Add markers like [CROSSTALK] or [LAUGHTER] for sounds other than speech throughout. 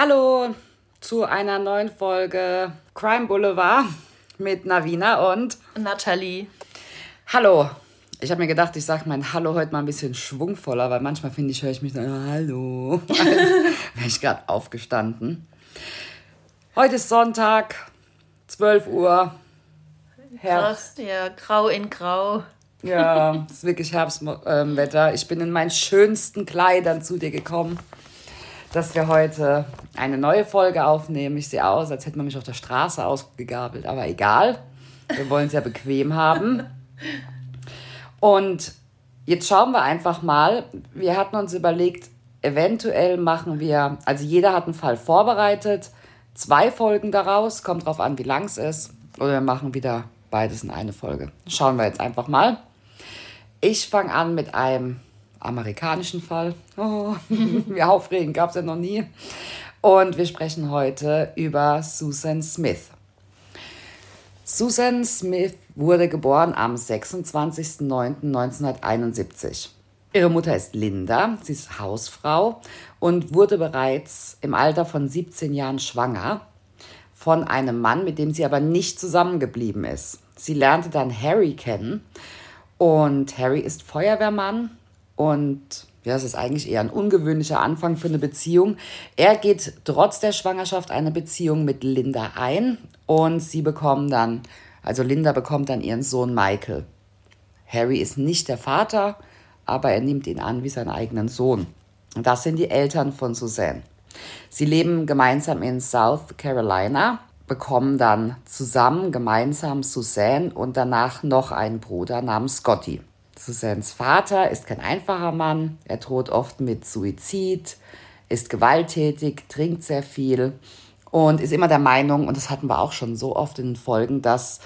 Hallo zu einer neuen Folge Crime Boulevard mit Navina und Nathalie. Hallo. Ich habe mir gedacht, ich sage mein Hallo heute mal ein bisschen schwungvoller, weil manchmal finde ich, höre ich mich dann Hallo. Als [LAUGHS] wäre ich gerade aufgestanden. Heute ist Sonntag, 12 Uhr. Herbst. Ja, grau in grau. Ja, es ist wirklich Herbstwetter. Ich bin in meinen schönsten Kleidern zu dir gekommen, dass wir heute eine neue Folge aufnehmen. Ich sehe aus, als hätte man mich auf der Straße ausgegabelt, aber egal. Wir wollen es ja bequem haben. Und jetzt schauen wir einfach mal. Wir hatten uns überlegt, eventuell machen wir, also jeder hat einen Fall vorbereitet, zwei Folgen daraus, kommt drauf an, wie lang es ist. Oder wir machen wieder beides in eine Folge. Schauen wir jetzt einfach mal. Ich fange an mit einem amerikanischen Fall. Oh, [LAUGHS] wie aufregend, gab es ja noch nie. Und wir sprechen heute über Susan Smith. Susan Smith wurde geboren am 26.09.1971. Ihre Mutter ist Linda, sie ist Hausfrau und wurde bereits im Alter von 17 Jahren schwanger von einem Mann, mit dem sie aber nicht zusammengeblieben ist. Sie lernte dann Harry kennen und Harry ist Feuerwehrmann und ja, es ist eigentlich eher ein ungewöhnlicher Anfang für eine Beziehung. Er geht trotz der Schwangerschaft eine Beziehung mit Linda ein und sie bekommen dann, also Linda bekommt dann ihren Sohn Michael. Harry ist nicht der Vater, aber er nimmt ihn an wie seinen eigenen Sohn. Das sind die Eltern von Suzanne. Sie leben gemeinsam in South Carolina, bekommen dann zusammen gemeinsam Suzanne und danach noch einen Bruder namens Scotty. Suzannes Vater ist kein einfacher Mann, er droht oft mit Suizid, ist gewalttätig, trinkt sehr viel und ist immer der Meinung, und das hatten wir auch schon so oft in den Folgen, dass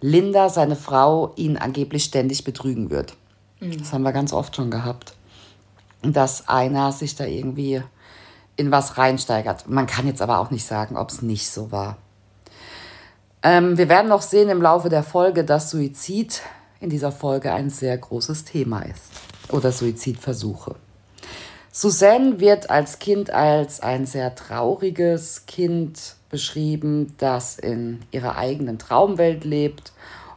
Linda, seine Frau, ihn angeblich ständig betrügen wird. Mhm. Das haben wir ganz oft schon gehabt. Dass einer sich da irgendwie in was reinsteigert. Man kann jetzt aber auch nicht sagen, ob es nicht so war. Ähm, wir werden noch sehen im Laufe der Folge, dass Suizid in dieser Folge ein sehr großes Thema ist. Oder Suizidversuche. Suzanne wird als Kind als ein sehr trauriges Kind beschrieben, das in ihrer eigenen Traumwelt lebt.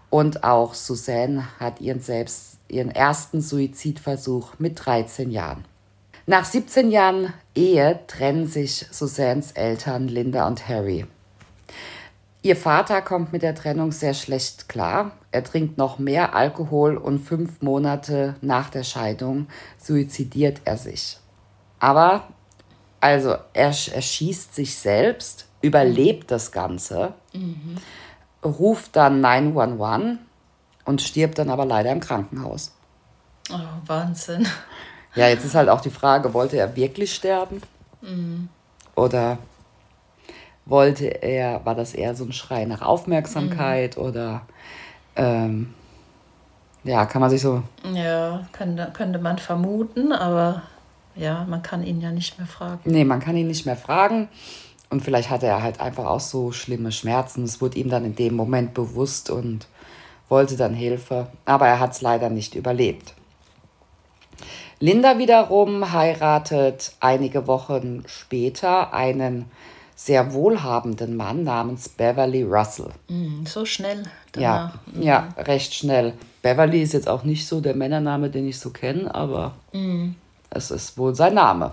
Und auch Suzanne hat ihren, selbst, ihren ersten Suizidversuch mit 13 Jahren. Nach 17 Jahren Ehe trennen sich Suzannes Eltern Linda und Harry. Ihr Vater kommt mit der Trennung sehr schlecht klar. Er trinkt noch mehr Alkohol und fünf Monate nach der Scheidung suizidiert er sich. Aber, also, er, er schießt sich selbst, überlebt das Ganze, mhm. ruft dann 911 und stirbt dann aber leider im Krankenhaus. Oh, Wahnsinn. Ja, jetzt ist halt auch die Frage, wollte er wirklich sterben? Mhm. Oder wollte er, war das eher so ein Schrei nach Aufmerksamkeit mhm. oder ähm, ja, kann man sich so. Ja, könnte, könnte man vermuten, aber ja, man kann ihn ja nicht mehr fragen. Nee, man kann ihn nicht mehr fragen. Und vielleicht hatte er halt einfach auch so schlimme Schmerzen. Es wurde ihm dann in dem Moment bewusst und wollte dann Hilfe. Aber er hat es leider nicht überlebt. Linda wiederum heiratet einige Wochen später einen sehr wohlhabenden Mann namens Beverly Russell. Mm, so schnell. Danach. Ja, mm. ja, recht schnell. Beverly ist jetzt auch nicht so der Männername, den ich so kenne, aber mm. es ist wohl sein Name.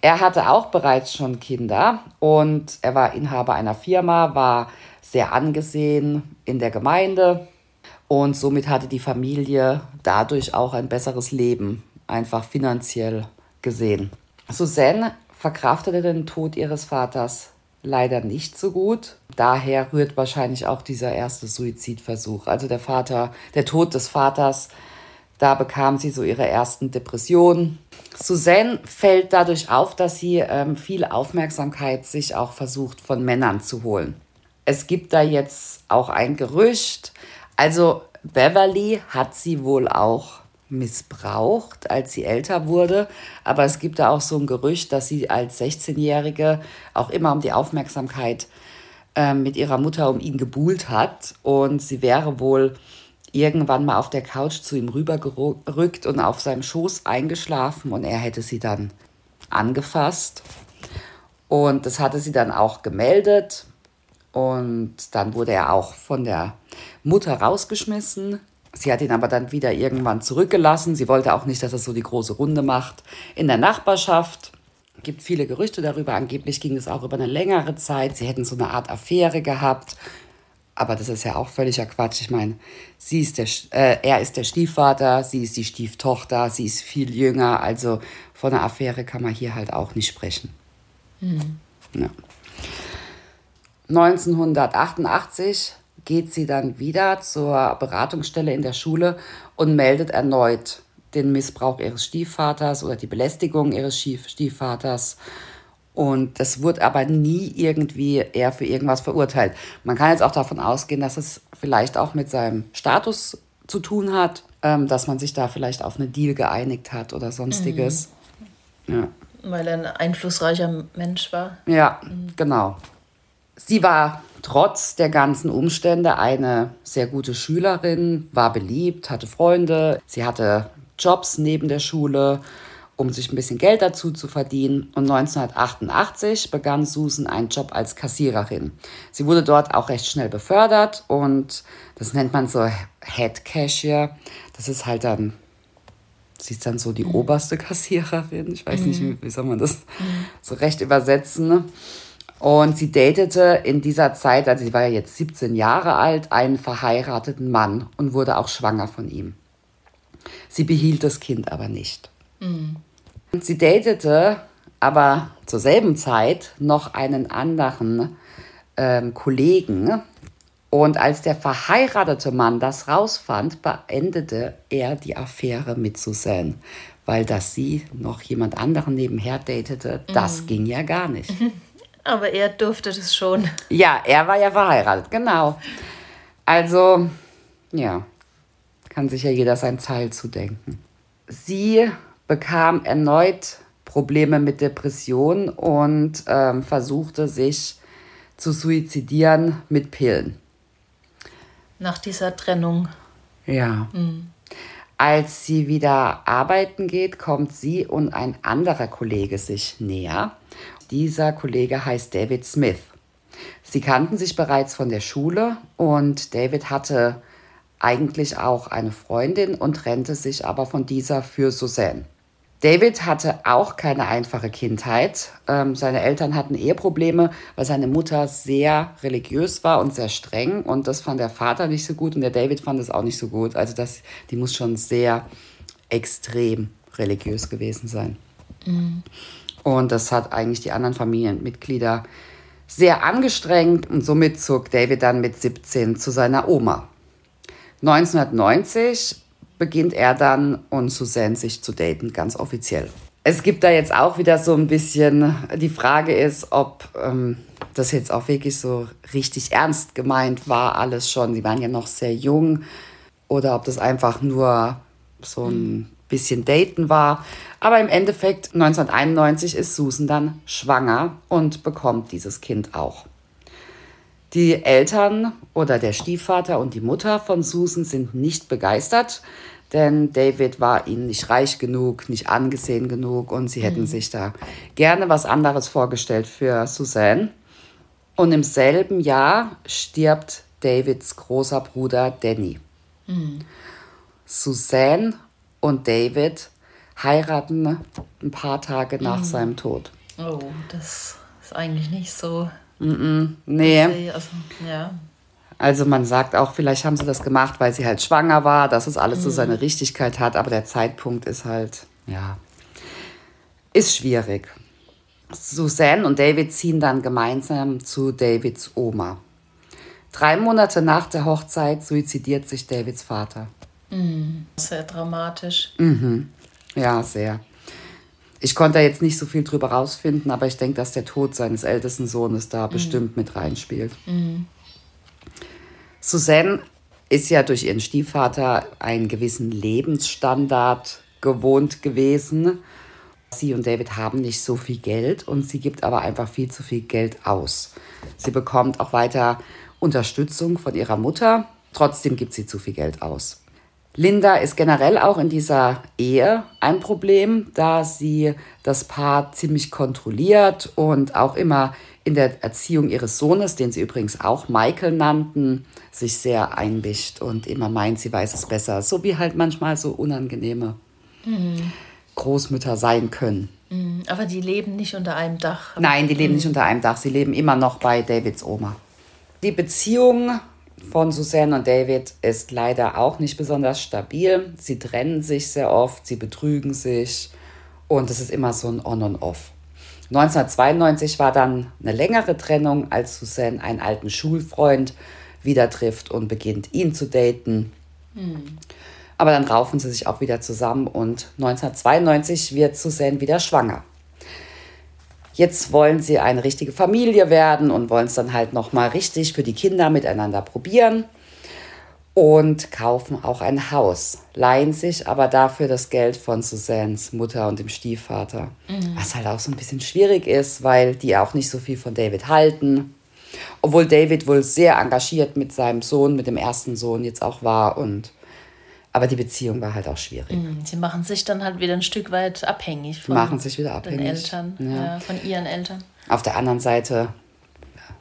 Er hatte auch bereits schon Kinder und er war Inhaber einer Firma, war sehr angesehen in der Gemeinde und somit hatte die Familie dadurch auch ein besseres Leben einfach finanziell gesehen. Suzanne verkraftete den Tod ihres Vaters leider nicht so gut. Daher rührt wahrscheinlich auch dieser erste Suizidversuch. Also der Vater, der Tod des Vaters, da bekam sie so ihre ersten Depressionen. Suzanne fällt dadurch auf, dass sie ähm, viel Aufmerksamkeit sich auch versucht von Männern zu holen. Es gibt da jetzt auch ein Gerücht. Also Beverly hat sie wohl auch missbraucht, als sie älter wurde. Aber es gibt da auch so ein Gerücht, dass sie als 16-Jährige auch immer um die Aufmerksamkeit äh, mit ihrer Mutter um ihn gebuhlt hat. Und sie wäre wohl irgendwann mal auf der Couch zu ihm rübergerückt und auf seinem Schoß eingeschlafen und er hätte sie dann angefasst. Und das hatte sie dann auch gemeldet. Und dann wurde er auch von der Mutter rausgeschmissen. Sie hat ihn aber dann wieder irgendwann zurückgelassen. Sie wollte auch nicht, dass er so die große Runde macht in der Nachbarschaft. Es gibt viele Gerüchte darüber. Angeblich ging es auch über eine längere Zeit. Sie hätten so eine Art Affäre gehabt. Aber das ist ja auch völliger Quatsch. Ich meine, sie ist der, äh, er ist der Stiefvater, sie ist die Stieftochter, sie ist viel jünger. Also von einer Affäre kann man hier halt auch nicht sprechen. Mhm. Ja. 1988 geht sie dann wieder zur Beratungsstelle in der Schule und meldet erneut den Missbrauch ihres Stiefvaters oder die Belästigung ihres Stiefvaters. Und das wird aber nie irgendwie er für irgendwas verurteilt. Man kann jetzt auch davon ausgehen, dass es vielleicht auch mit seinem Status zu tun hat, ähm, dass man sich da vielleicht auf einen Deal geeinigt hat oder sonstiges. Mhm. Ja. Weil er ein einflussreicher Mensch war. Ja, mhm. genau. Sie war trotz der ganzen Umstände eine sehr gute Schülerin, war beliebt, hatte Freunde, sie hatte Jobs neben der Schule, um sich ein bisschen Geld dazu zu verdienen. Und 1988 begann Susan einen Job als Kassiererin. Sie wurde dort auch recht schnell befördert und das nennt man so Head Cashier. Das ist halt dann, sie ist dann so die mhm. oberste Kassiererin. Ich weiß mhm. nicht, wie soll man das mhm. so recht übersetzen. Und sie datete in dieser Zeit, also sie war ja jetzt 17 Jahre alt, einen verheirateten Mann und wurde auch schwanger von ihm. Sie behielt das Kind aber nicht. Mhm. Sie datete aber zur selben Zeit noch einen anderen ähm, Kollegen. Und als der verheiratete Mann das rausfand, beendete er die Affäre mit Suzanne. Weil dass sie noch jemand anderen nebenher datete, das mhm. ging ja gar nicht. [LAUGHS] Aber er durfte das schon. Ja, er war ja verheiratet, genau. Also, ja, kann sich ja jeder sein Teil zudenken. Sie bekam erneut Probleme mit Depressionen und ähm, versuchte sich zu suizidieren mit Pillen. Nach dieser Trennung. Ja. Mhm. Als sie wieder arbeiten geht, kommt sie und ein anderer Kollege sich näher. Dieser Kollege heißt David Smith. Sie kannten sich bereits von der Schule und David hatte eigentlich auch eine Freundin und trennte sich aber von dieser für Suzanne. David hatte auch keine einfache Kindheit. Ähm, seine Eltern hatten Eheprobleme, weil seine Mutter sehr religiös war und sehr streng. Und das fand der Vater nicht so gut und der David fand es auch nicht so gut. Also das, die muss schon sehr extrem religiös gewesen sein. Mhm. Und das hat eigentlich die anderen Familienmitglieder sehr angestrengt und somit zog David dann mit 17 zu seiner Oma. 1990 beginnt er dann und Suzanne sich zu daten, ganz offiziell. Es gibt da jetzt auch wieder so ein bisschen, die Frage ist, ob ähm, das jetzt auch wirklich so richtig ernst gemeint war, alles schon. Sie waren ja noch sehr jung oder ob das einfach nur so ein bisschen Daten war. Aber im Endeffekt 1991 ist Susan dann schwanger und bekommt dieses Kind auch. Die Eltern oder der Stiefvater und die Mutter von Susan sind nicht begeistert, denn David war ihnen nicht reich genug, nicht angesehen genug und sie hätten mhm. sich da gerne was anderes vorgestellt für Suzanne. Und im selben Jahr stirbt Davids großer Bruder Danny. Mhm. Suzanne und David heiraten ein paar Tage nach mhm. seinem Tod. Oh, das ist eigentlich nicht so. Mm nee. Also, ja. Also man sagt auch, vielleicht haben sie das gemacht, weil sie halt schwanger war, dass es alles mhm. so seine Richtigkeit hat, aber der Zeitpunkt ist halt, ja, ist schwierig. Suzanne und David ziehen dann gemeinsam zu Davids Oma. Drei Monate nach der Hochzeit suizidiert sich Davids Vater. Mhm. Sehr dramatisch. Mhm. Ja, sehr. Ich konnte jetzt nicht so viel drüber rausfinden, aber ich denke, dass der Tod seines ältesten Sohnes da mhm. bestimmt mit reinspielt. Mhm. Suzanne ist ja durch ihren Stiefvater einen gewissen Lebensstandard gewohnt gewesen. Sie und David haben nicht so viel Geld und sie gibt aber einfach viel zu viel Geld aus. Sie bekommt auch weiter Unterstützung von ihrer Mutter, trotzdem gibt sie zu viel Geld aus. Linda ist generell auch in dieser Ehe ein Problem, da sie das Paar ziemlich kontrolliert und auch immer in der Erziehung ihres Sohnes, den sie übrigens auch Michael nannten, sich sehr einmischt und immer meint, sie weiß es besser. So wie halt manchmal so unangenehme mhm. Großmütter sein können. Mhm. Aber die leben nicht unter einem Dach. Nein, die leben mhm. nicht unter einem Dach. Sie leben immer noch bei Davids Oma. Die Beziehung von Suzanne und David ist leider auch nicht besonders stabil. Sie trennen sich sehr oft, sie betrügen sich und es ist immer so ein On und Off. 1992 war dann eine längere Trennung, als Suzanne einen alten Schulfreund wieder trifft und beginnt, ihn zu daten. Hm. Aber dann raufen sie sich auch wieder zusammen und 1992 wird Suzanne wieder schwanger. Jetzt wollen sie eine richtige Familie werden und wollen es dann halt nochmal richtig für die Kinder miteinander probieren und kaufen auch ein Haus, leihen sich aber dafür das Geld von Suzannes Mutter und dem Stiefvater. Mhm. Was halt auch so ein bisschen schwierig ist, weil die auch nicht so viel von David halten. Obwohl David wohl sehr engagiert mit seinem Sohn, mit dem ersten Sohn jetzt auch war und aber die Beziehung war halt auch schwierig. Mhm. Sie machen sich dann halt wieder ein Stück weit abhängig von machen sich wieder abhängig. den Eltern, ja. Ja, von ihren Eltern. Auf der anderen Seite,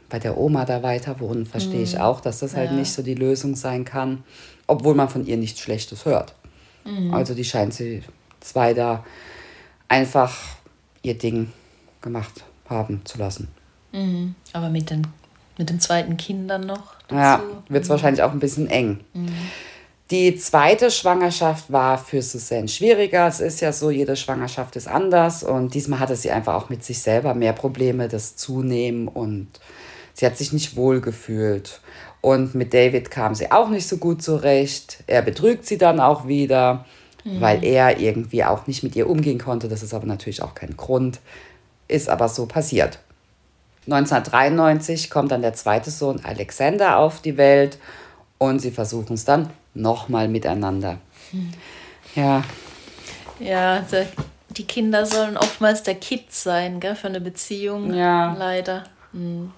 bei der Oma da weiter wohnen, verstehe mhm. ich auch, dass das halt ja. nicht so die Lösung sein kann, obwohl man von ihr nichts Schlechtes hört. Mhm. Also die scheint sie zwei da einfach ihr Ding gemacht haben zu lassen. Mhm. Aber mit den, mit den zweiten Kindern noch? Dazu? Ja, wird es mhm. wahrscheinlich auch ein bisschen eng. Die zweite Schwangerschaft war für Suzanne schwieriger. Es ist ja so, jede Schwangerschaft ist anders. Und diesmal hatte sie einfach auch mit sich selber mehr Probleme, das Zunehmen. Und sie hat sich nicht wohl gefühlt. Und mit David kam sie auch nicht so gut zurecht. Er betrügt sie dann auch wieder, mhm. weil er irgendwie auch nicht mit ihr umgehen konnte. Das ist aber natürlich auch kein Grund. Ist aber so passiert. 1993 kommt dann der zweite Sohn Alexander auf die Welt und sie versuchen es dann nochmal miteinander. Hm. Ja. Ja, die Kinder sollen oftmals der Kit sein, gell, für eine Beziehung. Ja. Leider. Hm.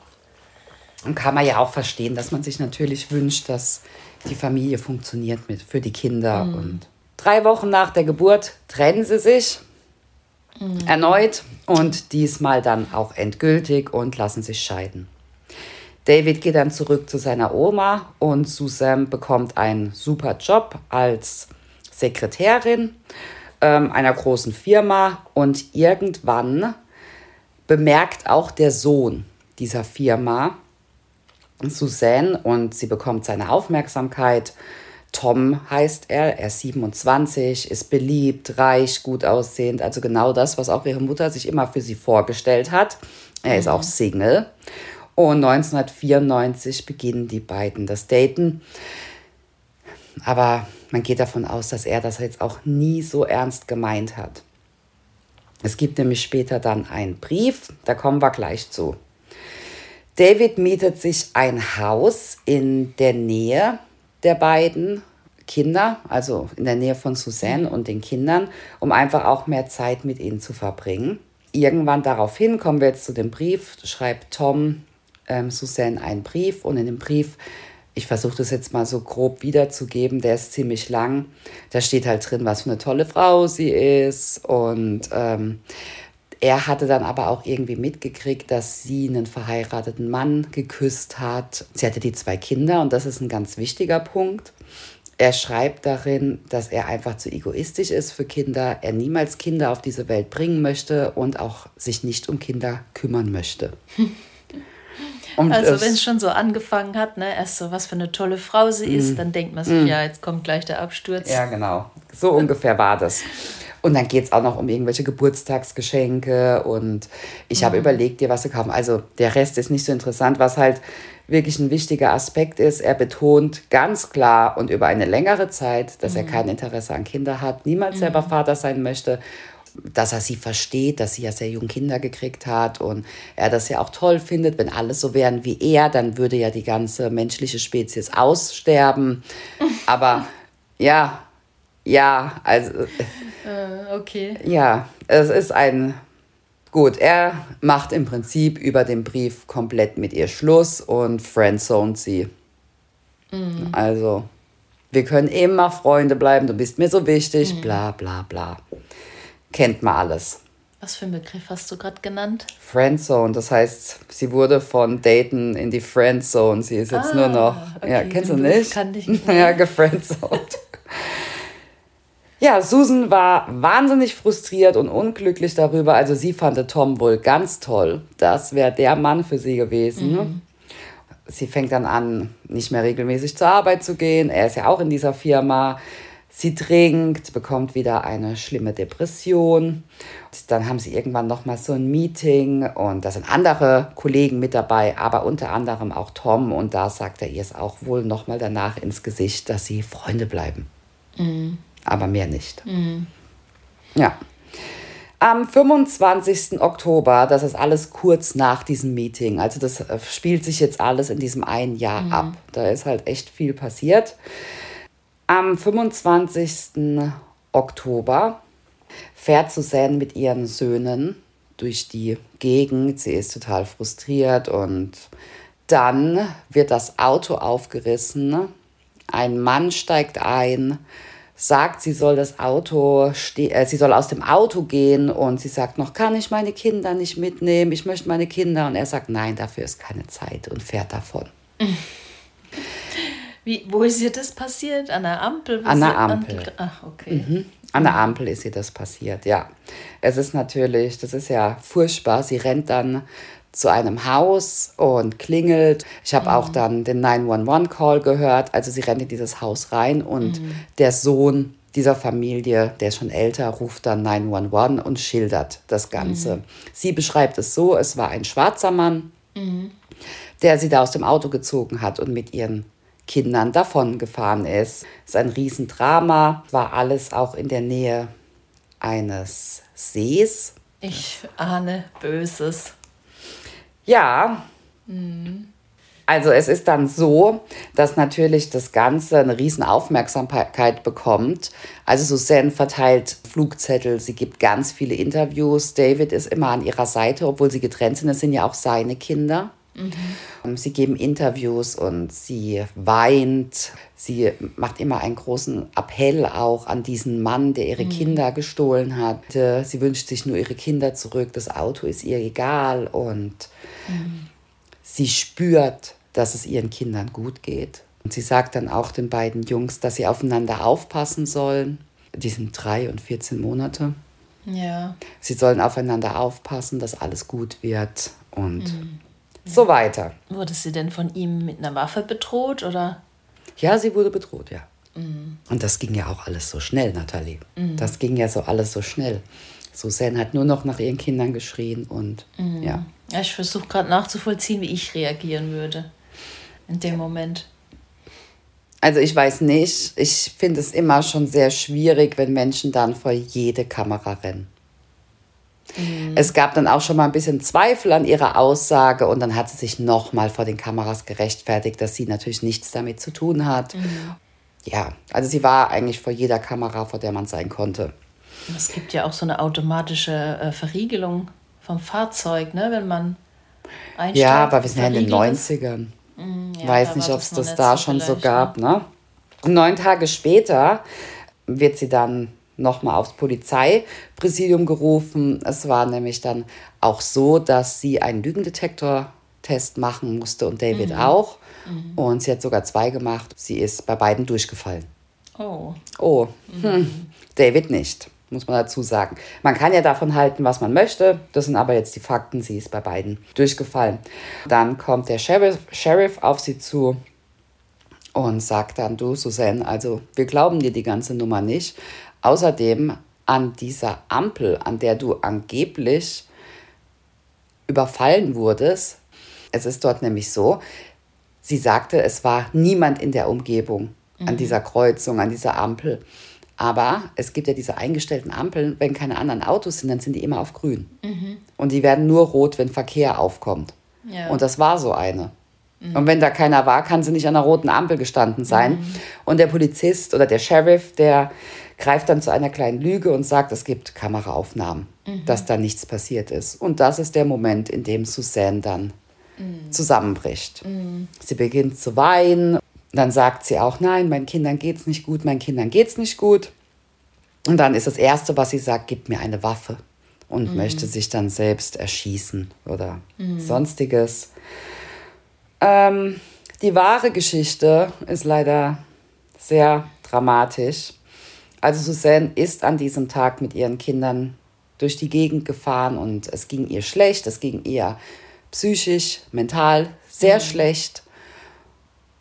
Und kann man ja auch verstehen, dass man sich natürlich wünscht, dass die Familie funktioniert mit, für die Kinder. Mhm. Und drei Wochen nach der Geburt trennen sie sich mhm. erneut und diesmal dann auch endgültig und lassen sich scheiden. David geht dann zurück zu seiner Oma und Susan bekommt einen super Job als Sekretärin ähm, einer großen Firma und irgendwann bemerkt auch der Sohn dieser Firma Suzanne und sie bekommt seine Aufmerksamkeit. Tom heißt er, er ist 27, ist beliebt, reich, gut aussehend, also genau das, was auch ihre Mutter sich immer für sie vorgestellt hat. Er mhm. ist auch Single und 1994 beginnen die beiden das Daten. Aber man geht davon aus, dass er das jetzt auch nie so ernst gemeint hat. Es gibt nämlich später dann einen Brief, da kommen wir gleich zu. David mietet sich ein Haus in der Nähe der beiden Kinder, also in der Nähe von Suzanne und den Kindern, um einfach auch mehr Zeit mit ihnen zu verbringen. Irgendwann daraufhin kommen wir jetzt zu dem Brief, schreibt Tom ähm, Suzanne einen Brief und in dem Brief, ich versuche das jetzt mal so grob wiederzugeben, der ist ziemlich lang. Da steht halt drin, was für eine tolle Frau sie ist und ähm, er hatte dann aber auch irgendwie mitgekriegt, dass sie einen verheirateten Mann geküsst hat. Sie hatte die zwei Kinder und das ist ein ganz wichtiger Punkt. Er schreibt darin, dass er einfach zu egoistisch ist für Kinder, er niemals Kinder auf diese Welt bringen möchte und auch sich nicht um Kinder kümmern möchte. [LAUGHS] Und also wenn es schon so angefangen hat, ne, erst so, was für eine tolle Frau sie ist, mm. dann denkt man sich, mm. ja, jetzt kommt gleich der Absturz. Ja, genau. So ungefähr war das. Und dann geht es auch noch um irgendwelche Geburtstagsgeschenke und ich habe mhm. überlegt, dir was zu kaufen. Also der Rest ist nicht so interessant, was halt wirklich ein wichtiger Aspekt ist. Er betont ganz klar und über eine längere Zeit, dass mhm. er kein Interesse an Kindern hat, niemals mhm. selber Vater sein möchte dass er sie versteht, dass sie ja sehr jung Kinder gekriegt hat und er das ja auch toll findet, wenn alle so wären wie er, dann würde ja die ganze menschliche Spezies aussterben. [LAUGHS] Aber ja, ja, also. Äh, okay. Ja, es ist ein. Gut, er macht im Prinzip über den Brief komplett mit ihr Schluss und friendzoned sie. Mhm. Also, Wir können immer Freunde bleiben, du bist mir so wichtig, mhm. bla bla bla. Kennt man alles. Was für einen Begriff hast du gerade genannt? Friendzone, das heißt, sie wurde von Dayton in die Friendzone. Sie ist jetzt ah, nur noch. Okay. Ja, kennst du nicht? Kann ich [LAUGHS] nicht. ja, gefriendzoned. [LAUGHS] ja, Susan war wahnsinnig frustriert und unglücklich darüber. Also sie fand Tom wohl ganz toll. Das wäre der Mann für sie gewesen. Mhm. Sie fängt dann an, nicht mehr regelmäßig zur Arbeit zu gehen. Er ist ja auch in dieser Firma. Sie trinkt, bekommt wieder eine schlimme Depression. Dann haben sie irgendwann noch mal so ein Meeting und da sind andere Kollegen mit dabei, aber unter anderem auch Tom. Und da sagt er ihr es auch wohl noch mal danach ins Gesicht, dass sie Freunde bleiben. Mhm. Aber mehr nicht. Mhm. Ja. Am 25. Oktober, das ist alles kurz nach diesem Meeting, also das äh, spielt sich jetzt alles in diesem einen Jahr mhm. ab. Da ist halt echt viel passiert. Am 25. Oktober fährt Suzanne mit ihren Söhnen durch die Gegend. Sie ist total frustriert und dann wird das Auto aufgerissen. Ein Mann steigt ein, sagt, sie soll das Auto äh, sie soll aus dem Auto gehen und sie sagt noch, kann ich meine Kinder nicht mitnehmen? Ich möchte meine Kinder und er sagt, nein, dafür ist keine Zeit und fährt davon. Wie, wo ist ihr das passiert? An der Ampel? An der Ampel. Ach, okay. Mhm. An der Ampel ist ihr das passiert, ja. Es ist natürlich, das ist ja furchtbar. Sie rennt dann zu einem Haus und klingelt. Ich habe mhm. auch dann den 911-Call gehört. Also sie rennt in dieses Haus rein und mhm. der Sohn dieser Familie, der ist schon älter, ruft dann 911 und schildert das Ganze. Mhm. Sie beschreibt es so, es war ein schwarzer Mann, mhm. der sie da aus dem Auto gezogen hat und mit ihren Kindern davongefahren ist. Es ist ein Riesendrama, war alles auch in der Nähe eines Sees. Ich ahne Böses. Ja. Mhm. Also es ist dann so, dass natürlich das Ganze eine riesen Aufmerksamkeit bekommt. Also Suzanne verteilt Flugzettel, sie gibt ganz viele Interviews. David ist immer an ihrer Seite, obwohl sie getrennt sind. Das sind ja auch seine Kinder. Mhm. Sie geben Interviews und sie weint. Sie macht immer einen großen Appell auch an diesen Mann, der ihre mhm. Kinder gestohlen hat. Sie wünscht sich nur ihre Kinder zurück. Das Auto ist ihr egal und mhm. sie spürt, dass es ihren Kindern gut geht. Und sie sagt dann auch den beiden Jungs, dass sie aufeinander aufpassen sollen. Die sind drei und 14 Monate. Ja. Sie sollen aufeinander aufpassen, dass alles gut wird. Und mhm so weiter. Wurde sie denn von ihm mit einer Waffe bedroht oder? Ja, sie wurde bedroht, ja. Mhm. Und das ging ja auch alles so schnell, Nathalie. Mhm. Das ging ja so alles so schnell. Susanne hat nur noch nach ihren Kindern geschrien und mhm. ja. Ja, ich versuche gerade nachzuvollziehen, wie ich reagieren würde in dem Moment. Also ich weiß nicht. Ich finde es immer schon sehr schwierig, wenn Menschen dann vor jede Kamera rennen. Mhm. Es gab dann auch schon mal ein bisschen Zweifel an ihrer Aussage und dann hat sie sich nochmal vor den Kameras gerechtfertigt, dass sie natürlich nichts damit zu tun hat. Mhm. Ja, also sie war eigentlich vor jeder Kamera, vor der man sein konnte. Es gibt ja auch so eine automatische äh, Verriegelung vom Fahrzeug, ne, wenn man einsteigt. Ja, aber wir sind ja in den 90ern. Mhm, ja, Weiß nicht, ob es das, das da schon so gab. Ne? ne? Neun Tage später wird sie dann nochmal aufs Polizeipräsidium gerufen. Es war nämlich dann auch so, dass sie einen Lügendetektor-Test machen musste und David mhm. auch. Mhm. Und sie hat sogar zwei gemacht. Sie ist bei beiden durchgefallen. Oh. Oh. Mhm. Hm. David nicht, muss man dazu sagen. Man kann ja davon halten, was man möchte. Das sind aber jetzt die Fakten. Sie ist bei beiden durchgefallen. Dann kommt der Sheriff, Sheriff auf sie zu und sagt dann, du Susanne, also wir glauben dir die ganze Nummer nicht, Außerdem an dieser Ampel, an der du angeblich überfallen wurdest, es ist dort nämlich so, sie sagte, es war niemand in der Umgebung an mhm. dieser Kreuzung, an dieser Ampel. Aber es gibt ja diese eingestellten Ampeln, wenn keine anderen Autos sind, dann sind die immer auf grün. Mhm. Und die werden nur rot, wenn Verkehr aufkommt. Ja. Und das war so eine. Mhm. Und wenn da keiner war, kann sie nicht an der roten Ampel gestanden sein. Mhm. Und der Polizist oder der Sheriff, der greift dann zu einer kleinen Lüge und sagt, es gibt Kameraaufnahmen, mhm. dass da nichts passiert ist. Und das ist der Moment, in dem Suzanne dann mhm. zusammenbricht. Mhm. Sie beginnt zu weinen. Dann sagt sie auch, nein, meinen Kindern geht's nicht gut, meinen Kindern geht's nicht gut. Und dann ist das Erste, was sie sagt, gib mir eine Waffe und mhm. möchte sich dann selbst erschießen oder sonstiges. Ähm, die wahre Geschichte ist leider sehr dramatisch. Also Suzanne ist an diesem Tag mit ihren Kindern durch die Gegend gefahren und es ging ihr schlecht, es ging ihr psychisch, mental sehr mhm. schlecht.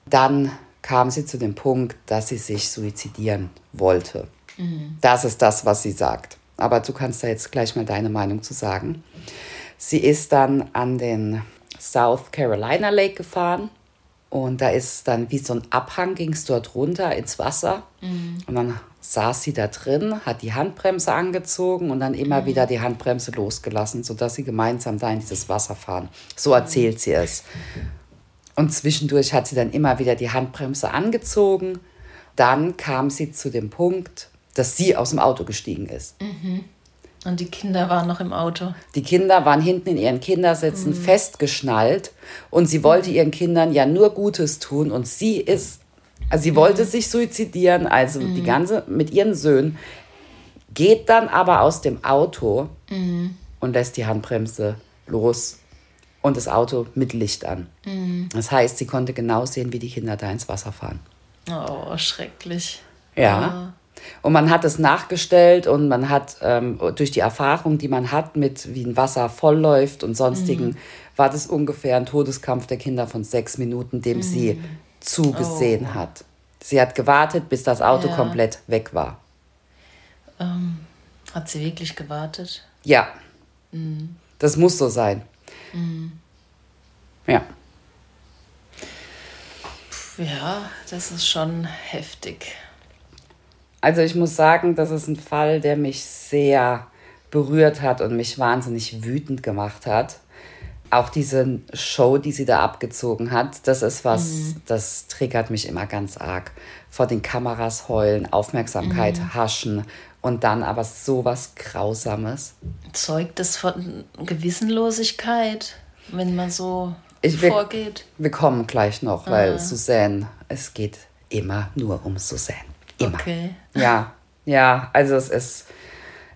Dann kam sie zu dem Punkt, dass sie sich suizidieren wollte. Mhm. Das ist das, was sie sagt. Aber du kannst da jetzt gleich mal deine Meinung zu sagen. Sie ist dann an den South Carolina Lake gefahren und da ist dann wie so ein Abhang, ging es dort runter ins Wasser. Mhm. Und dann saß sie da drin, hat die Handbremse angezogen und dann immer mhm. wieder die Handbremse losgelassen, sodass sie gemeinsam da in dieses Wasser fahren. So erzählt sie es. Und zwischendurch hat sie dann immer wieder die Handbremse angezogen. Dann kam sie zu dem Punkt, dass sie aus dem Auto gestiegen ist. Mhm. Und die Kinder waren noch im Auto. Die Kinder waren hinten in ihren Kindersitzen mhm. festgeschnallt und sie wollte ihren Kindern ja nur Gutes tun und sie ist also sie wollte mhm. sich suizidieren, also mhm. die ganze mit ihren Söhnen, geht dann aber aus dem Auto mhm. und lässt die Handbremse los und das Auto mit Licht an. Mhm. Das heißt, sie konnte genau sehen, wie die Kinder da ins Wasser fahren. Oh, schrecklich. Ja. ja. Und man hat es nachgestellt und man hat ähm, durch die Erfahrung, die man hat mit wie ein Wasser vollläuft und sonstigen, mhm. war das ungefähr ein Todeskampf der Kinder von sechs Minuten, dem mhm. sie zugesehen oh. hat. Sie hat gewartet, bis das Auto ja. komplett weg war. Ähm, hat sie wirklich gewartet? Ja. Mhm. Das muss so sein. Mhm. Ja. Ja, das ist schon heftig. Also ich muss sagen, das ist ein Fall, der mich sehr berührt hat und mich wahnsinnig wütend gemacht hat auch diese Show, die sie da abgezogen hat, das ist was, mhm. das triggert mich immer ganz arg. Vor den Kameras heulen, Aufmerksamkeit mhm. haschen und dann aber sowas Grausames. Zeugt das von Gewissenlosigkeit, wenn man so ich, vorgeht? Wir, kommen gleich noch, weil Suzanne, es geht immer nur um Suzanne. Immer. Okay. Ja, ja, also es ist,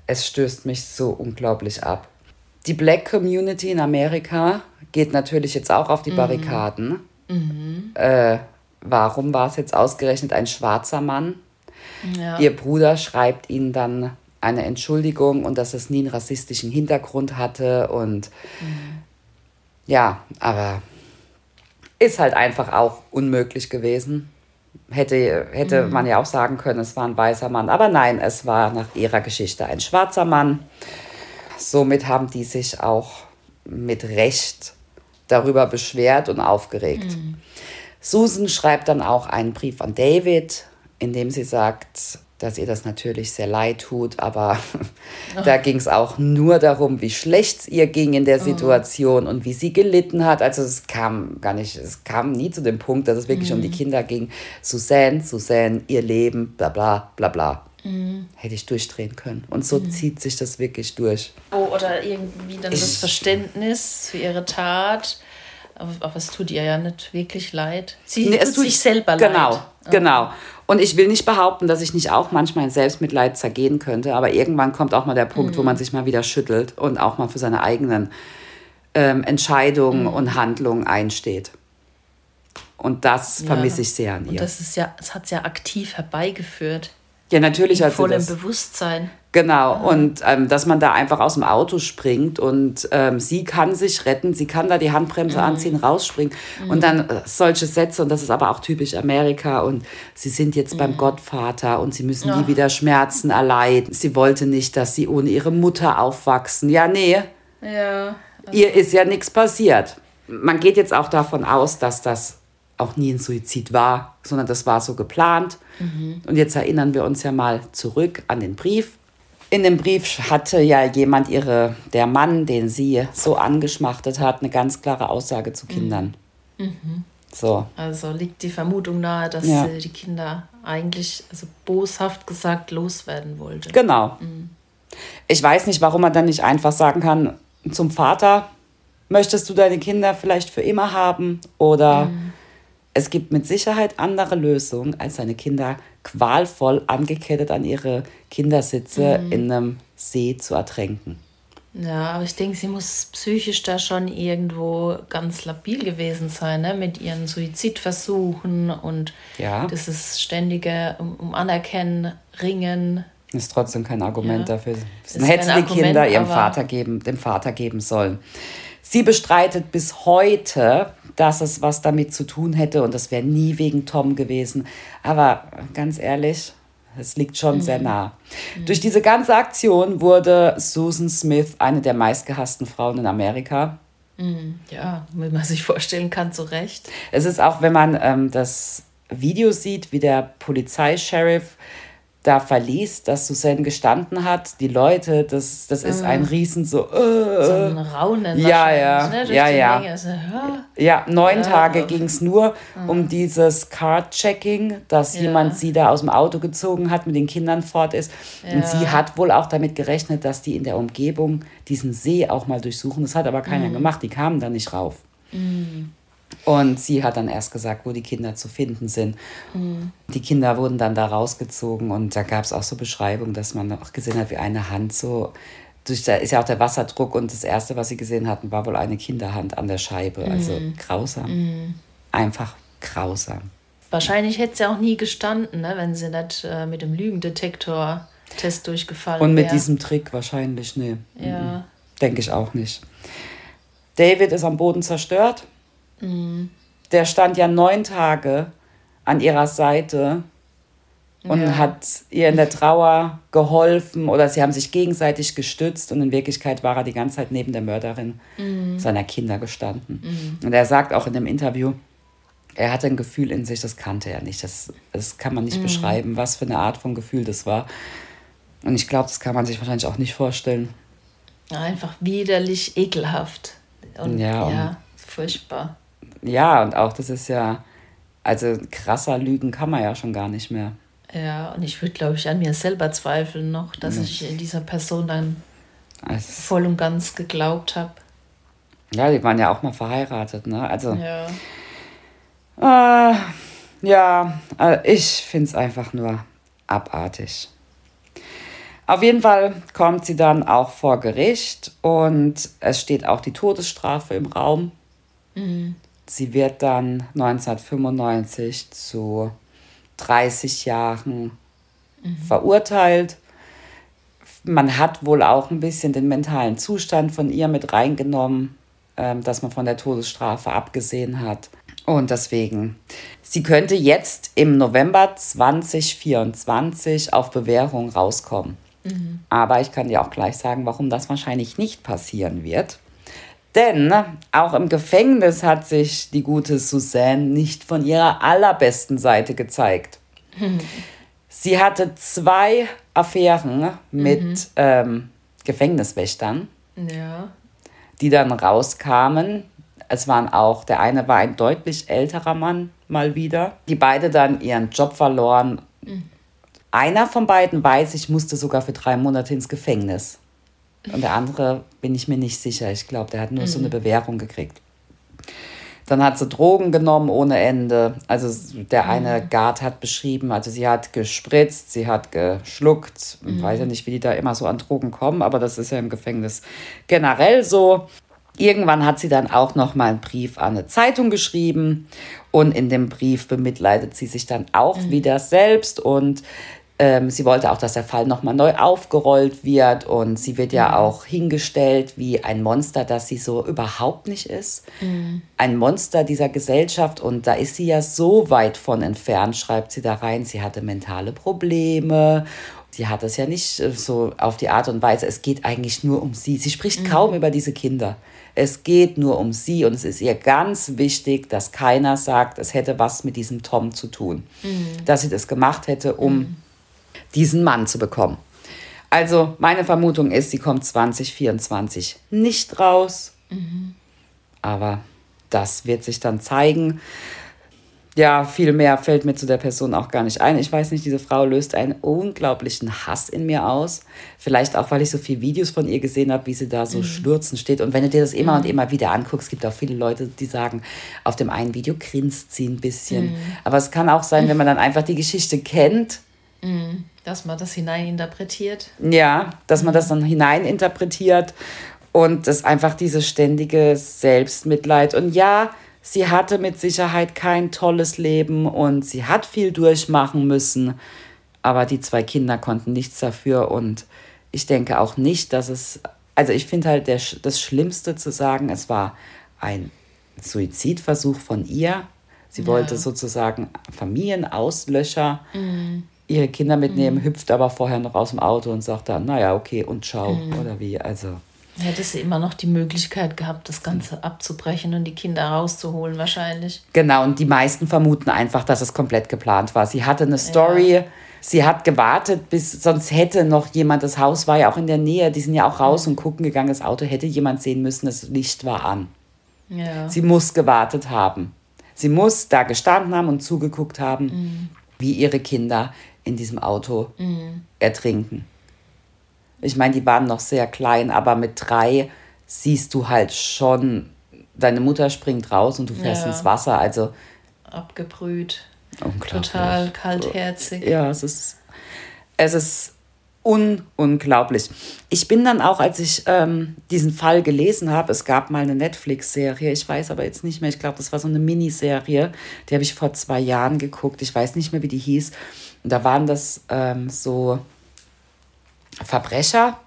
es stößt mich so unglaublich ab. Die Black Community in Amerika geht natürlich jetzt auch auf die mhm. Barrikaden. Mhm. Äh, warum war es jetzt ausgerechnet ein schwarzer Mann? Ja. Ihr Bruder schreibt ihnen dann eine Entschuldigung und dass es nie einen rassistischen Hintergrund hatte und mhm. ja, aber ist halt einfach auch unmöglich gewesen. Hätte, hätte mhm. man ja auch sagen können, es war ein weißer Mann. Aber nein, es war nach ihrer Geschichte ein schwarzer Mann somit haben die sich auch mit Recht darüber beschwert und aufgeregt. Mhm. Susan schreibt dann auch einen Brief an David, in dem sie sagt, dass ihr das natürlich sehr leid tut, aber oh. [LAUGHS] da ging es auch nur darum, wie schlecht es ihr ging in der oh. Situation oh. und wie sie gelitten hat. Also es kam gar nicht, es kam nie zu dem Punkt, dass es wirklich mhm. um die mhm. Kinder ging. Susanne, Susanne, ihr Leben, bla bla bla bla. Mhm. Hätte ich durchdrehen können. Und so mhm. zieht sich das wirklich durch. Oh, oder irgendwie dann ich, das Verständnis für ihre Tat. Aber, aber, es tut ihr ja nicht wirklich leid. Sie nee, tut, tut sich selber genau, leid. Genau, genau. Und ich will nicht behaupten, dass ich nicht auch manchmal in Selbstmitleid zergehen könnte, aber irgendwann kommt auch mal der Punkt, mhm. wo man sich mal wieder schüttelt und auch mal für seine eigenen ähm, Entscheidungen mhm. und Handlungen einsteht. Und das vermisse ja. ich sehr an ihr. Und das ist ja, es hat es ja aktiv herbeigeführt. Ja, natürlich hat sie das. Voll im Bewusstsein. Genau, ja. und ähm, dass man da einfach aus dem Auto springt und ähm, sie kann sich retten, sie kann da die Handbremse mhm. anziehen, rausspringen mhm. und dann äh, solche Sätze und das ist aber auch typisch Amerika und sie sind jetzt mhm. beim Gottvater und sie müssen ja. nie wieder Schmerzen erleiden. Sie wollte nicht, dass sie ohne ihre Mutter aufwachsen. Ja, nee. Ja. Also Ihr ist ja nichts passiert. Man geht jetzt auch davon aus, dass das auch nie ein Suizid war, sondern das war so geplant. Mhm. Und jetzt erinnern wir uns ja mal zurück an den Brief. In dem Brief hatte ja jemand ihre, der Mann, den sie so angeschmachtet hat, eine ganz klare Aussage zu Kindern. Mhm. So. Also liegt die Vermutung nahe, dass ja. sie die Kinder eigentlich, also boshaft gesagt, loswerden wollte. Genau. Mhm. Ich weiß nicht, warum man dann nicht einfach sagen kann, zum Vater, möchtest du deine Kinder vielleicht für immer haben? Oder mhm es gibt mit Sicherheit andere Lösungen, als seine Kinder qualvoll angekettet an ihre Kindersitze mhm. in einem See zu ertränken. Ja, aber ich denke, sie muss psychisch da schon irgendwo ganz labil gewesen sein, ne? mit ihren Suizidversuchen und ja. dieses ständige um, um Anerkennen, Ringen. Ist trotzdem kein Argument ja. dafür. Dann hätte sie die Argument, Kinder ihrem Vater geben, dem Vater geben sollen. Sie bestreitet bis heute, dass es was damit zu tun hätte und das wäre nie wegen Tom gewesen. Aber ganz ehrlich, es liegt schon mhm. sehr nah. Mhm. Durch diese ganze Aktion wurde Susan Smith eine der meistgehassten Frauen in Amerika. Mhm. Ja, wie man sich vorstellen kann, zu Recht. Es ist auch, wenn man ähm, das Video sieht, wie der Polizeischeriff da verließ, dass Susanne gestanden hat, die Leute, das, das ist ein ah. Riesen so. Äh, so ein Raunen. Ja, ja, ne? ja, ja. Also, ja. ja. neun ja, Tage ging es nur mhm. um dieses Card-Checking, dass ja. jemand sie da aus dem Auto gezogen hat, mit den Kindern fort ist. Und sie hat wohl auch damit gerechnet, dass die in der Umgebung diesen See auch mal durchsuchen. Das hat aber keiner mhm. gemacht, die kamen da nicht rauf. Und sie hat dann erst gesagt, wo die Kinder zu finden sind. Mhm. Die Kinder wurden dann da rausgezogen und da gab es auch so Beschreibungen, dass man auch gesehen hat, wie eine Hand so. Durch da ist ja auch der Wasserdruck und das erste, was sie gesehen hatten, war wohl eine Kinderhand an der Scheibe. Also mhm. grausam. Mhm. Einfach grausam. Wahrscheinlich hätte sie auch nie gestanden, ne, wenn sie nicht äh, mit dem Lügendetektor-Test durchgefallen wäre. Und mit wär. diesem Trick wahrscheinlich, nee. Ja. Mhm. Denke ich auch nicht. David ist am Boden zerstört. Der stand ja neun Tage an ihrer Seite und ja. hat ihr in der Trauer geholfen oder sie haben sich gegenseitig gestützt und in Wirklichkeit war er die ganze Zeit neben der Mörderin mhm. seiner Kinder gestanden. Mhm. Und er sagt auch in dem Interview, er hatte ein Gefühl in sich, das kannte er nicht. Das, das kann man nicht mhm. beschreiben, was für eine Art von Gefühl das war. Und ich glaube, das kann man sich wahrscheinlich auch nicht vorstellen. Einfach widerlich, ekelhaft. Und, ja, ja furchtbar ja, und auch das ist ja, also krasser Lügen kann man ja schon gar nicht mehr. Ja, und ich würde, glaube ich, an mir selber zweifeln noch, dass ja. ich in dieser Person dann also, voll und ganz geglaubt habe. Ja, die waren ja auch mal verheiratet, ne? Also. Ja. Äh, ja, also ich finde es einfach nur abartig. Auf jeden Fall kommt sie dann auch vor Gericht und es steht auch die Todesstrafe im Raum. Mhm. Sie wird dann 1995 zu 30 Jahren mhm. verurteilt. Man hat wohl auch ein bisschen den mentalen Zustand von ihr mit reingenommen, ähm, dass man von der Todesstrafe abgesehen hat. Und deswegen, sie könnte jetzt im November 2024 auf Bewährung rauskommen. Mhm. Aber ich kann dir auch gleich sagen, warum das wahrscheinlich nicht passieren wird. Denn auch im Gefängnis hat sich die gute Suzanne nicht von ihrer allerbesten Seite gezeigt. [LAUGHS] Sie hatte zwei Affären mit mhm. ähm, Gefängniswächtern, ja. die dann rauskamen. Es waren auch, der eine war ein deutlich älterer Mann mal wieder, die beide dann ihren Job verloren. Mhm. Einer von beiden weiß ich, musste sogar für drei Monate ins Gefängnis. Und der andere bin ich mir nicht sicher. Ich glaube, der hat nur mhm. so eine mhm. Bewährung gekriegt. Dann hat sie Drogen genommen ohne Ende. Also der eine mhm. Guard hat beschrieben, also sie hat gespritzt, sie hat geschluckt. Ich mhm. weiß ja nicht, wie die da immer so an Drogen kommen, aber das ist ja im Gefängnis generell so. Irgendwann hat sie dann auch noch mal einen Brief an eine Zeitung geschrieben und in dem Brief bemitleidet sie sich dann auch mhm. wieder selbst und ähm, sie wollte auch, dass der Fall nochmal neu aufgerollt wird und sie wird ja mhm. auch hingestellt wie ein Monster, das sie so überhaupt nicht ist. Mhm. Ein Monster dieser Gesellschaft und da ist sie ja so weit von entfernt, schreibt sie da rein. Sie hatte mentale Probleme sie hat es ja nicht äh, so auf die Art und Weise. Es geht eigentlich nur um sie. Sie spricht mhm. kaum über diese Kinder. Es geht nur um sie und es ist ihr ganz wichtig, dass keiner sagt, es hätte was mit diesem Tom zu tun. Mhm. Dass sie das gemacht hätte, um mhm diesen Mann zu bekommen. Also meine Vermutung ist, sie kommt 2024 nicht raus. Mhm. Aber das wird sich dann zeigen. ja, viel mehr fällt mir zu der Person auch gar nicht ein. Ich weiß nicht, diese Frau löst einen unglaublichen Hass in mir aus. Vielleicht auch, weil ich so viele Videos von ihr gesehen habe, wie sie da so mhm. stürzen steht. Und wenn du dir das immer mhm. und immer wieder anguckst, gibt auch viele Leute, die sagen, auf dem einen Video grinst sie ein bisschen. Mhm. Aber es kann auch sein, wenn man dann einfach die Geschichte kennt. Mhm. Dass man das hineininterpretiert. Ja, dass man das dann hineininterpretiert und das einfach dieses ständige Selbstmitleid. Und ja, Sie hatte mit Sicherheit kein tolles Leben und sie hat viel durchmachen müssen, aber die zwei Kinder konnten nichts dafür und ich denke auch nicht, dass es, also ich finde halt der, das Schlimmste zu sagen, es war ein Suizidversuch von ihr. Sie ja. wollte sozusagen Familienauslöscher mhm. Ihre Kinder mitnehmen, mhm. hüpft aber vorher noch aus dem Auto und sagt dann, naja, okay, und ciao, mhm. oder wie, also. Hättest du immer noch die Möglichkeit gehabt, das Ganze abzubrechen und die Kinder rauszuholen, wahrscheinlich. Genau, und die meisten vermuten einfach, dass es komplett geplant war. Sie hatte eine Story, ja. sie hat gewartet, bis sonst hätte noch jemand, das Haus war ja auch in der Nähe, die sind ja auch raus und gucken gegangen, das Auto hätte jemand sehen müssen, das Licht war an. Ja. Sie muss gewartet haben. Sie muss da gestanden haben und zugeguckt haben, mhm. Wie ihre Kinder in diesem Auto mhm. ertrinken. Ich meine, die waren noch sehr klein, aber mit drei siehst du halt schon, deine Mutter springt raus und du fährst ja. ins Wasser. Also abgebrüht. Total kaltherzig. Ja, es ist, es ist un unglaublich. Ich bin dann auch, als ich ähm, diesen Fall gelesen habe, es gab mal eine Netflix-Serie, ich weiß aber jetzt nicht mehr, ich glaube, das war so eine Miniserie, die habe ich vor zwei Jahren geguckt, ich weiß nicht mehr, wie die hieß. Und da waren das ähm, so Verbrecher,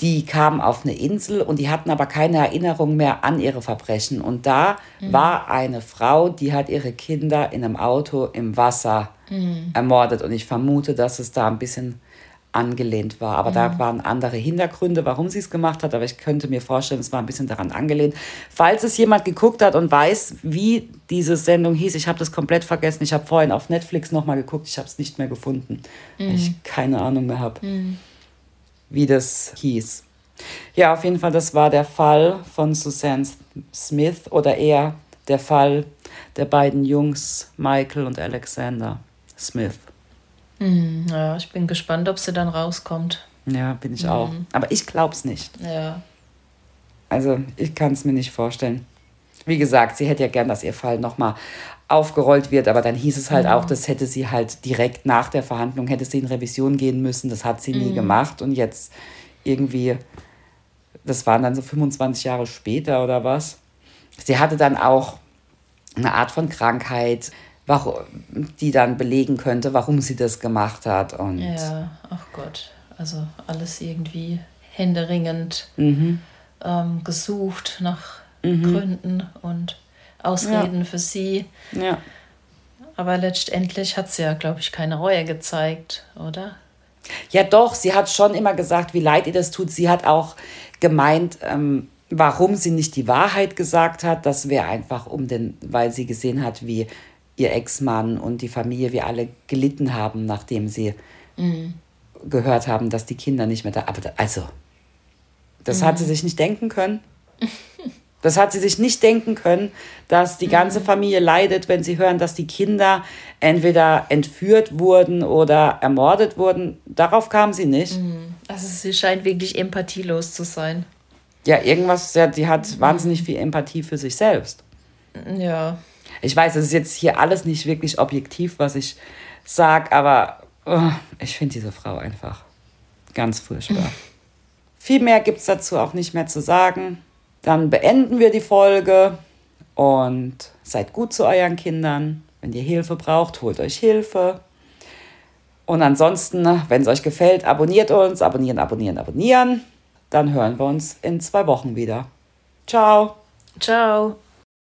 die kamen auf eine Insel und die hatten aber keine Erinnerung mehr an ihre Verbrechen. Und da mhm. war eine Frau, die hat ihre Kinder in einem Auto im Wasser mhm. ermordet. Und ich vermute, dass es da ein bisschen angelehnt war. Aber mhm. da waren andere Hintergründe, warum sie es gemacht hat. Aber ich könnte mir vorstellen, es war ein bisschen daran angelehnt. Falls es jemand geguckt hat und weiß, wie diese Sendung hieß, ich habe das komplett vergessen. Ich habe vorhin auf Netflix nochmal geguckt, ich habe es nicht mehr gefunden, mhm. ich keine Ahnung mehr habe. Mhm wie das hieß. Ja, auf jeden Fall, das war der Fall von Susanne Smith oder eher der Fall der beiden Jungs, Michael und Alexander Smith. Mhm, ja, ich bin gespannt, ob sie dann rauskommt. Ja, bin ich mhm. auch. Aber ich glaube es nicht. Ja. Also, ich kann es mir nicht vorstellen. Wie gesagt, sie hätte ja gern, dass ihr Fall nochmal aufgerollt wird, aber dann hieß es halt mhm. auch, das hätte sie halt direkt nach der Verhandlung, hätte sie in Revision gehen müssen, das hat sie mhm. nie gemacht und jetzt irgendwie, das waren dann so 25 Jahre später oder was. Sie hatte dann auch eine Art von Krankheit, die dann belegen könnte, warum sie das gemacht hat. Und ja, ach Gott, also alles irgendwie händeringend mhm. ähm, gesucht nach mhm. Gründen und Ausreden ja. für sie. Ja. Aber letztendlich hat sie ja, glaube ich, keine Reue gezeigt, oder? Ja, doch, sie hat schon immer gesagt, wie leid ihr das tut. Sie hat auch gemeint, ähm, warum sie nicht die Wahrheit gesagt hat. Das wäre einfach um den, weil sie gesehen hat, wie ihr Ex-Mann und die Familie, wie alle gelitten haben, nachdem sie mhm. gehört haben, dass die Kinder nicht mehr da. Aber da, also, das mhm. hat sie sich nicht denken können. Das hat sie sich nicht denken können, dass die ganze mhm. Familie leidet, wenn sie hören, dass die Kinder entweder entführt wurden oder ermordet wurden. Darauf kam sie nicht. Mhm. Also sie scheint wirklich empathielos zu sein. Ja, irgendwas, ja, die hat mhm. wahnsinnig viel Empathie für sich selbst. Ja. Ich weiß, es ist jetzt hier alles nicht wirklich objektiv, was ich sage, aber oh, ich finde diese Frau einfach ganz furchtbar. [LAUGHS] viel mehr gibt es dazu auch nicht mehr zu sagen. Dann beenden wir die Folge und seid gut zu euren Kindern. Wenn ihr Hilfe braucht, holt euch Hilfe. Und ansonsten, wenn es euch gefällt, abonniert uns, abonnieren, abonnieren, abonnieren. Dann hören wir uns in zwei Wochen wieder. Ciao. Ciao.